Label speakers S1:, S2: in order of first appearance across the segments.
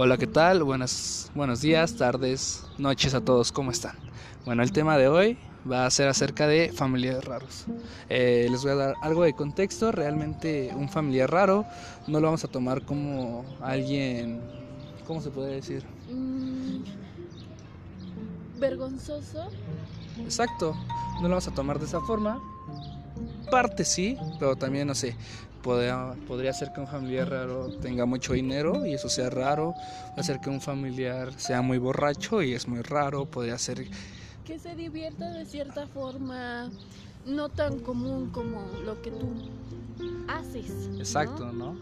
S1: Hola, ¿qué tal? Buenas, buenos días, tardes, noches a todos, ¿cómo están? Bueno, el tema de hoy va a ser acerca de familiares raros. Eh, les voy a dar algo de contexto, realmente un familiar raro no lo vamos a tomar como alguien, ¿cómo se puede decir?
S2: Mm, vergonzoso.
S1: Exacto, no lo vamos a tomar de esa forma. Parte sí, pero también no sé, podría, podría ser que un familiar raro tenga mucho dinero y eso sea raro. Puede ser que un familiar sea muy borracho y es muy raro. Podría ser
S2: Que se divierta de cierta forma no tan común como lo que tú haces. ¿no?
S1: exacto, ¿no?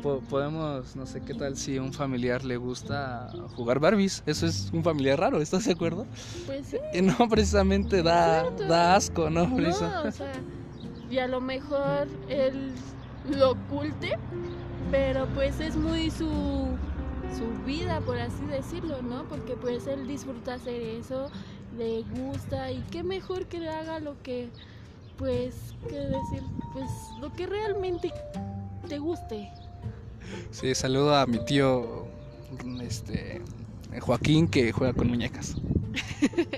S1: Po- podemos, no sé qué tal si a un familiar le gusta jugar Barbies. Eso es un familiar raro, ¿estás de acuerdo?
S2: Pues sí.
S1: No precisamente da, da asco, ¿no?
S2: No, o sea, y a lo mejor él lo oculte, pero pues es muy su, su vida, por así decirlo, ¿no? Porque pues él disfruta hacer eso, le gusta y qué mejor que le haga lo que, pues, qué decir, pues lo que realmente te guste.
S1: Sí, saludo a mi tío este Joaquín que juega con muñecas.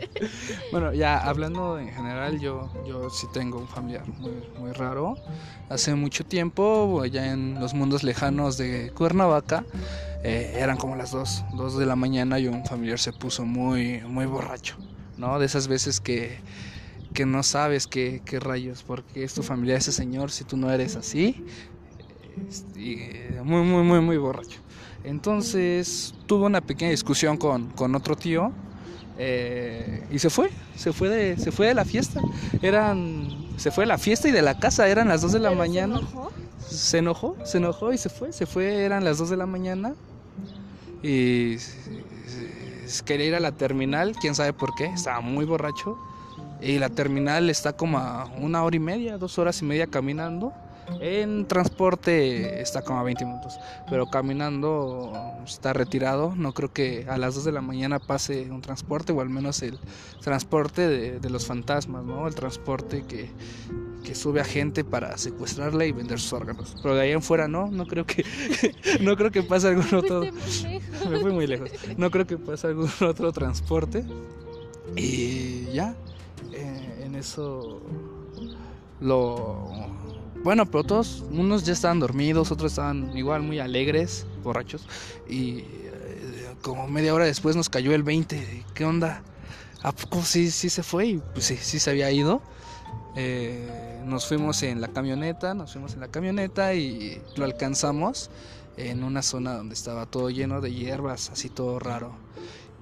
S1: bueno, ya hablando en general, yo, yo sí tengo un familiar muy, muy raro. Hace mucho tiempo, ya en los mundos lejanos de Cuernavaca, eh, eran como las 2, 2 de la mañana y un familiar se puso muy, muy borracho, ¿no? De esas veces que, que no sabes qué, qué rayos, porque es tu familia ese señor si tú no eres así. Eh, muy, muy, muy, muy borracho. Entonces tuve una pequeña discusión con, con otro tío eh, y se fue, se fue, de, se fue de la fiesta. Eran, se fue de la fiesta y de la casa, eran las 2 de la
S2: Pero se
S1: mañana.
S2: enojó.
S1: Se enojó, se enojó y se fue, se fue, eran las 2 de la mañana y quería ir a la terminal, quién sabe por qué, estaba muy borracho y la terminal está como a una hora y media, dos horas y media caminando. En transporte está como a 20 minutos, pero caminando está retirado. No creo que a las 2 de la mañana pase un transporte, o al menos el transporte de, de los fantasmas, ¿no? El transporte que, que sube a gente para secuestrarla y vender sus órganos. Pero de ahí en fuera no, no creo que no creo que pase algún otro me fui muy lejos. No creo que pase algún otro transporte. Y ya, eh, en eso lo... Bueno, pero todos, unos ya estaban dormidos, otros estaban igual muy alegres, borrachos. Y eh, como media hora después nos cayó el 20. ¿Qué onda? ¿A poco sí, sí se fue? Y pues sí, sí se había ido. Eh, nos fuimos en la camioneta, nos fuimos en la camioneta y lo alcanzamos en una zona donde estaba todo lleno de hierbas, así todo raro.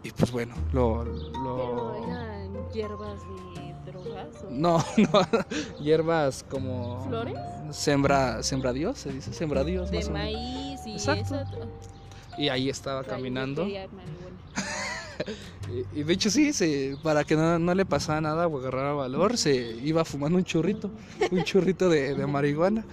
S1: Y pues bueno, lo... lo...
S2: Pero eran hierbas de drogas o
S1: No, no, hierbas como...
S2: ¿Flores?
S1: Sembra, sembradíos, se dice, sembradíos
S2: de
S1: más o menos.
S2: maíz y
S1: Exacto.
S2: eso.
S1: Y ahí estaba caminando. Y, y de hecho sí, se, para que no, no le pasara nada o agarrara valor, se iba fumando un churrito, un churrito de, de marihuana.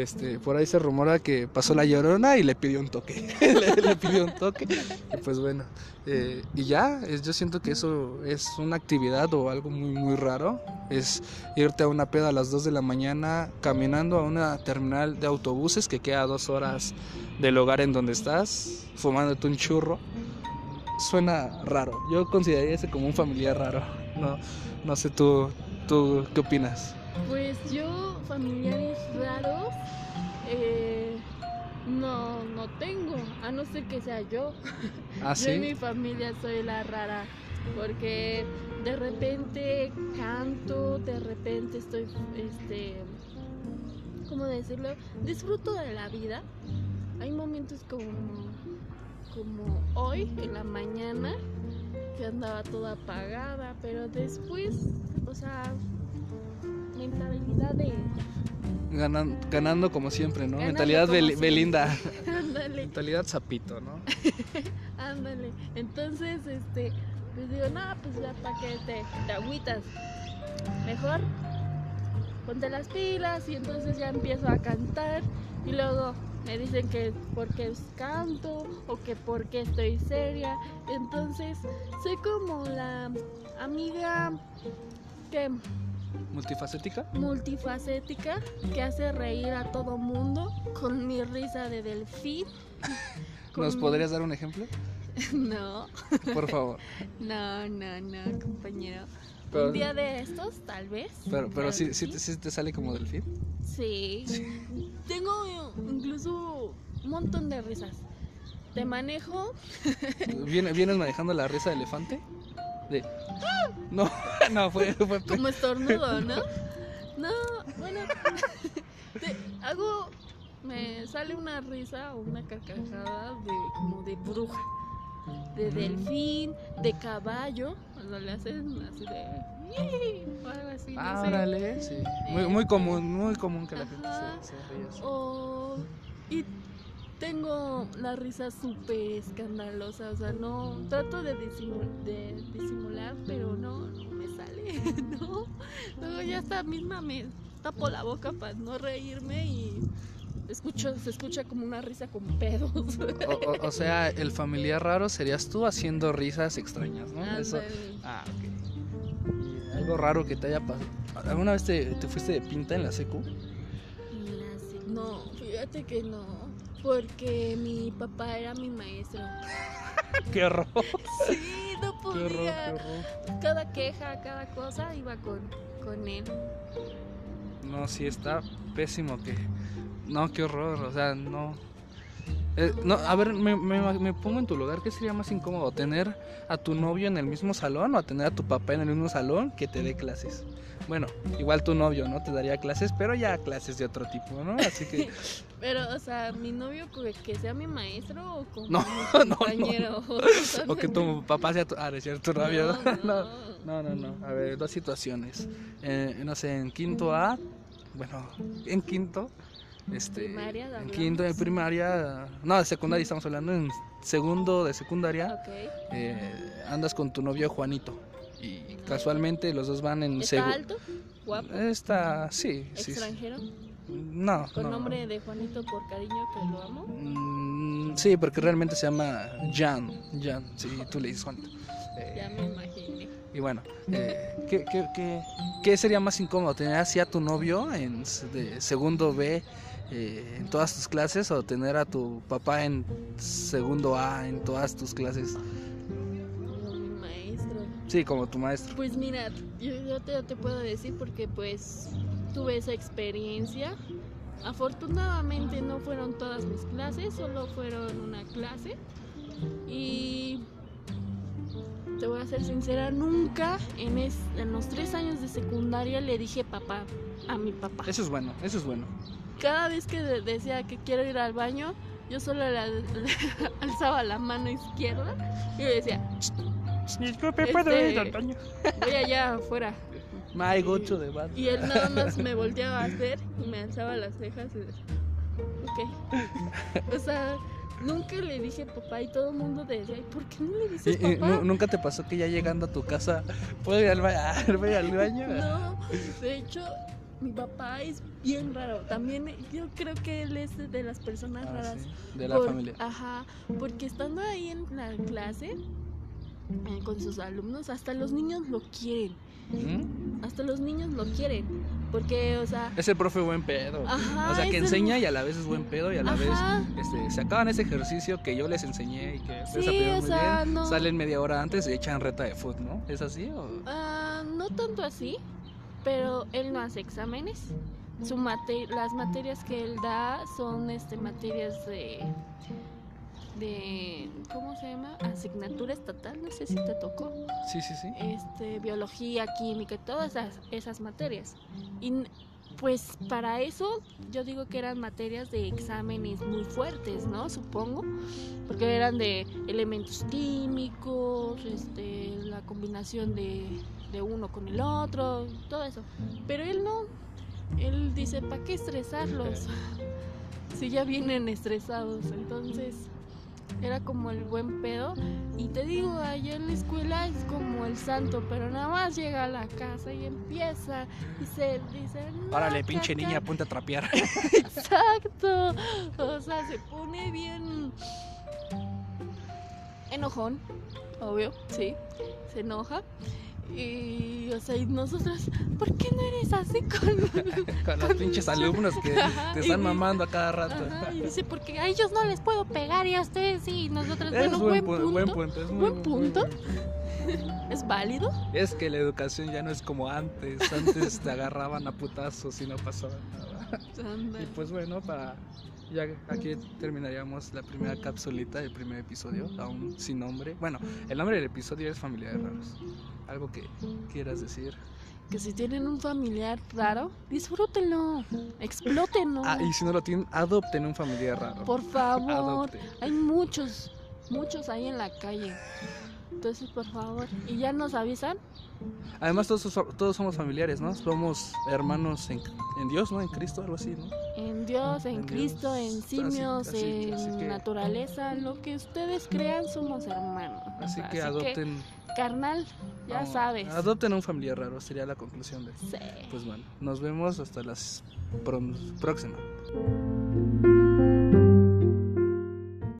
S1: Este, por ahí se rumora que pasó la llorona y le pidió un toque. le, pidió un toque. Y pues bueno. eh, y ya, yo siento que eso es una actividad o algo muy, muy raro. Es irte a una peda a las 2 de la mañana caminando a una terminal de autobuses que queda a dos horas del lugar en donde estás, fumándote un churro suena raro. Yo consideraría ese como un familiar raro. No, no sé tú, tú qué opinas.
S2: Pues yo, familiares raros, eh, no, no tengo, a no ser que sea yo.
S1: Ah,
S2: Yo en mi familia soy la rara, porque de repente canto, de repente estoy, este, ¿cómo decirlo? Disfruto de la vida. Hay momentos como, como hoy, en la mañana, que andaba toda apagada, pero después, o sea, mentalidad de...
S1: Ganan- ganando como siempre, ¿no?
S2: Ganando
S1: Mentalidad Bel-. Belinda.
S2: Ándale.
S1: Mentalidad sapito, ¿no?
S2: Ándale. Entonces, este, pues digo, no, pues ya para que te, te agüitas. Mejor ponte las pilas y entonces ya empiezo a cantar y luego me dicen que porque canto o que porque estoy seria. Entonces, soy como la amiga que
S1: ¿Multifacética?
S2: multifacética que hace reír a todo mundo con mi risa de delfín.
S1: ¿Nos podrías dar un ejemplo?
S2: No,
S1: Por favor.
S2: no, no, no, compañero.
S1: Pero,
S2: Un día de estos, tal vez.
S1: pero, pero sí, sí, te- sí te sale como delfín.
S2: Sí. Tengo incluso un montón de risas. Te manejo.
S1: ¿Viene- ¿Vienes manejando la risa de elefante? De... No, no, fue... fue
S2: como estornudo, ¿no? No, bueno, te hago, me sale una risa o una carcajada de como de bruja, de delfín, de caballo, cuando le hacen así de algo así, no
S1: Ah,
S2: sé.
S1: órale, sí. Muy, muy común, muy común que la gente se, se ría así.
S2: O y tengo la risa súper escandalosa, o sea, no trato de, disimu- de disimular, pero no, no me sale, no. Luego ya hasta misma me tapo la boca para no reírme y escucho, se escucha como una risa con pedos.
S1: O, o- o sea, el familiar raro serías tú haciendo risas extrañas, ¿no? Eso... Ah, ok. Y algo raro que te haya pasado. ¿Alguna vez te, te fuiste de pinta en la secu?
S2: La se- No, fíjate que no, porque mi papá era mi maestro.
S1: ¡Qué horror!
S2: Sí, no
S1: ¡Qué horror, qué
S2: podía.
S1: horror!
S2: Cada queja, cada cosa iba con, con él.
S1: No, sí, está pésimo que... No, qué horror, o sea, no... Eh, no, a ver, me, me- me pongo en tu lugar, ¿qué sería más incómodo? ¿Tener a tu novio en el mismo salón o a tener a tu papá en el mismo salón que te dé clases? Bueno, igual tu novio, ¿no? Te daría clases, pero ya clases de otro tipo, ¿no? Así que...
S2: Pero, o sea, mi novio que, sea mi maestro o como
S1: No,
S2: mi
S1: no, no.
S2: compañero.
S1: O que tu papá sea tu... Ah, es cierto, novio.
S2: No,
S1: No, no, no. A ver, dos situaciones. Eh, no sé, en quinto A, bueno, en quinto, este,
S2: Primaria,
S1: en quinto de primaria, no, de secundaria estamos hablando, en segundo de secundaria,
S2: Ok.
S1: eh, andas con tu novio Juanito y casualmente los dos van en
S2: ¿Está alto? ¿Guapo?
S1: Está, sí, sí, sí.
S2: ¿Extranjero?
S1: No,
S2: ¿Con
S1: no.
S2: nombre de Juanito por cariño que lo amo?
S1: Mm, sí, porque realmente se llama Jan, Jan, sí, tú le dices Juanito. Eh,
S2: Ya me imaginé.
S1: Y bueno, eh, ¿qué, qué, qué, qué sería más incómodo? ¿Tener así a tu novio en de segundo B eh, en todas tus clases o tener a tu papá en segundo A en todas tus clases?
S2: Como mi maestro.
S1: Sí, como tu maestro.
S2: Pues mira, yo, yo te, puedo decir porque pues tuve esa experiencia. Afortunadamente no fueron todas mis clases, solo fueron una clase. Y te voy a ser sincera, nunca en, es- en los tres años de secundaria le dije papá a mi papá.
S1: Eso es bueno, eso es bueno.
S2: Cada vez que de- decía que quiero ir al baño, yo solo la- alzaba la mano izquierda y le decía,
S1: Disculpe,
S2: ¿puedo ir al
S1: baño?
S2: voy allá afuera.
S1: My gocho de bat.
S2: Y él nada más me volteaba a ver y me alzaba las cejas y decía, ok. O sea, nunca le dije papá y todo el mundo decía, "¿Y ¿por qué no le
S1: ¿Y-
S2: dices papá?
S1: nu- ¿Nunca te pasó que ya llegando a tu casa, ¿puedo ir al, ba- ¿puedo ir al baño?
S2: No, de hecho, mi papá es bien raro. También yo creo que él es de las personas
S1: Ah,
S2: raras.
S1: sí, de la
S2: Por-
S1: familia.
S2: Ajá, porque estando ahí en la clase eh, con sus alumnos, hasta los niños lo quieren.
S1: ¿Mm?
S2: Hasta los niños lo quieren. Porque, o sea,
S1: Es el profe buen pedo.
S2: Ajá,
S1: o sea, que
S2: es el-
S1: enseña y a la vez es buen pedo y a la
S2: Ajá.
S1: vez este, se acaban ese ejercicio que yo les enseñé y que ustedes
S2: Sí, o
S1: muy
S2: sea,
S1: bien.
S2: no.
S1: Salen media hora antes y echan reta de foot, ¿no? ¿Es así? O...
S2: Ah, no tanto así, pero él no hace exámenes. Su mate- las materias que él da son este materias de de ¿cómo se llama? asignatura estatal, no sé si te tocó.
S1: Sí, sí, sí.
S2: Este, biología, química, todas esas, esas materias. Y pues para eso yo digo que eran materias de exámenes muy fuertes, ¿no? Supongo, porque eran de elementos químicos, este, la combinación de, de uno con el otro, todo eso. Pero él no, él dice, ¿para qué estresarlos? si ya vienen estresados, entonces era como el buen pedo. Y te digo, allá en la escuela es como el santo, pero nada más llega a la casa y empieza y se dice, "No,
S1: pinche
S2: acá".
S1: niña, ponte a trapear.
S2: Exacto. O sea, se pone bien enojón, obvio, sí, se enoja. Y, o sea, y nosotros, ¿por qué no eres así con,
S1: con los pinches alumnos que te están mamando a cada rato?
S2: Ajá, y dice, porque a ellos no les puedo pegar y a ustedes sí. Y nosotros,
S1: Es
S2: bueno,
S1: buen,
S2: buen,
S1: pu-
S2: punto.
S1: buen punto. Es muy-
S2: Buen punto. ¿Es válido?
S1: Es que la educación ya no es como antes. Antes te agarraban a putazos y no pasaba nada. Y pues bueno, para ya aquí terminaríamos la primera capsulita del primer episodio, aún sin nombre. Bueno, el nombre del episodio es Familiares Raros. Algo que quieras decir.
S2: Que si tienen un familiar raro, disfrútenlo, explótenlo.
S1: Ah, y si no lo tienen, adopten un familiar raro.
S2: Por favor,
S1: Adopten.
S2: hay muchos, muchos ahí en la calle. Entonces, por favor, y ya nos avisan.
S1: Además, todos, todos somos familiares, ¿no? Somos hermanos en, en Dios, ¿no? En Cristo, algo así, ¿no?
S2: En Dios, en,
S1: En
S2: Cristo,
S1: Dios,
S2: en
S1: así-
S2: simios,
S1: así-
S2: en
S1: así que-
S2: naturaleza, lo que ustedes crean, somos hermanos.
S1: Así que adopten.
S2: Carnal, ya sabes.
S1: Adopten un familiar raro, sería la conclusión de.
S2: Sí.
S1: Pues bueno, nos vemos hasta la próxima.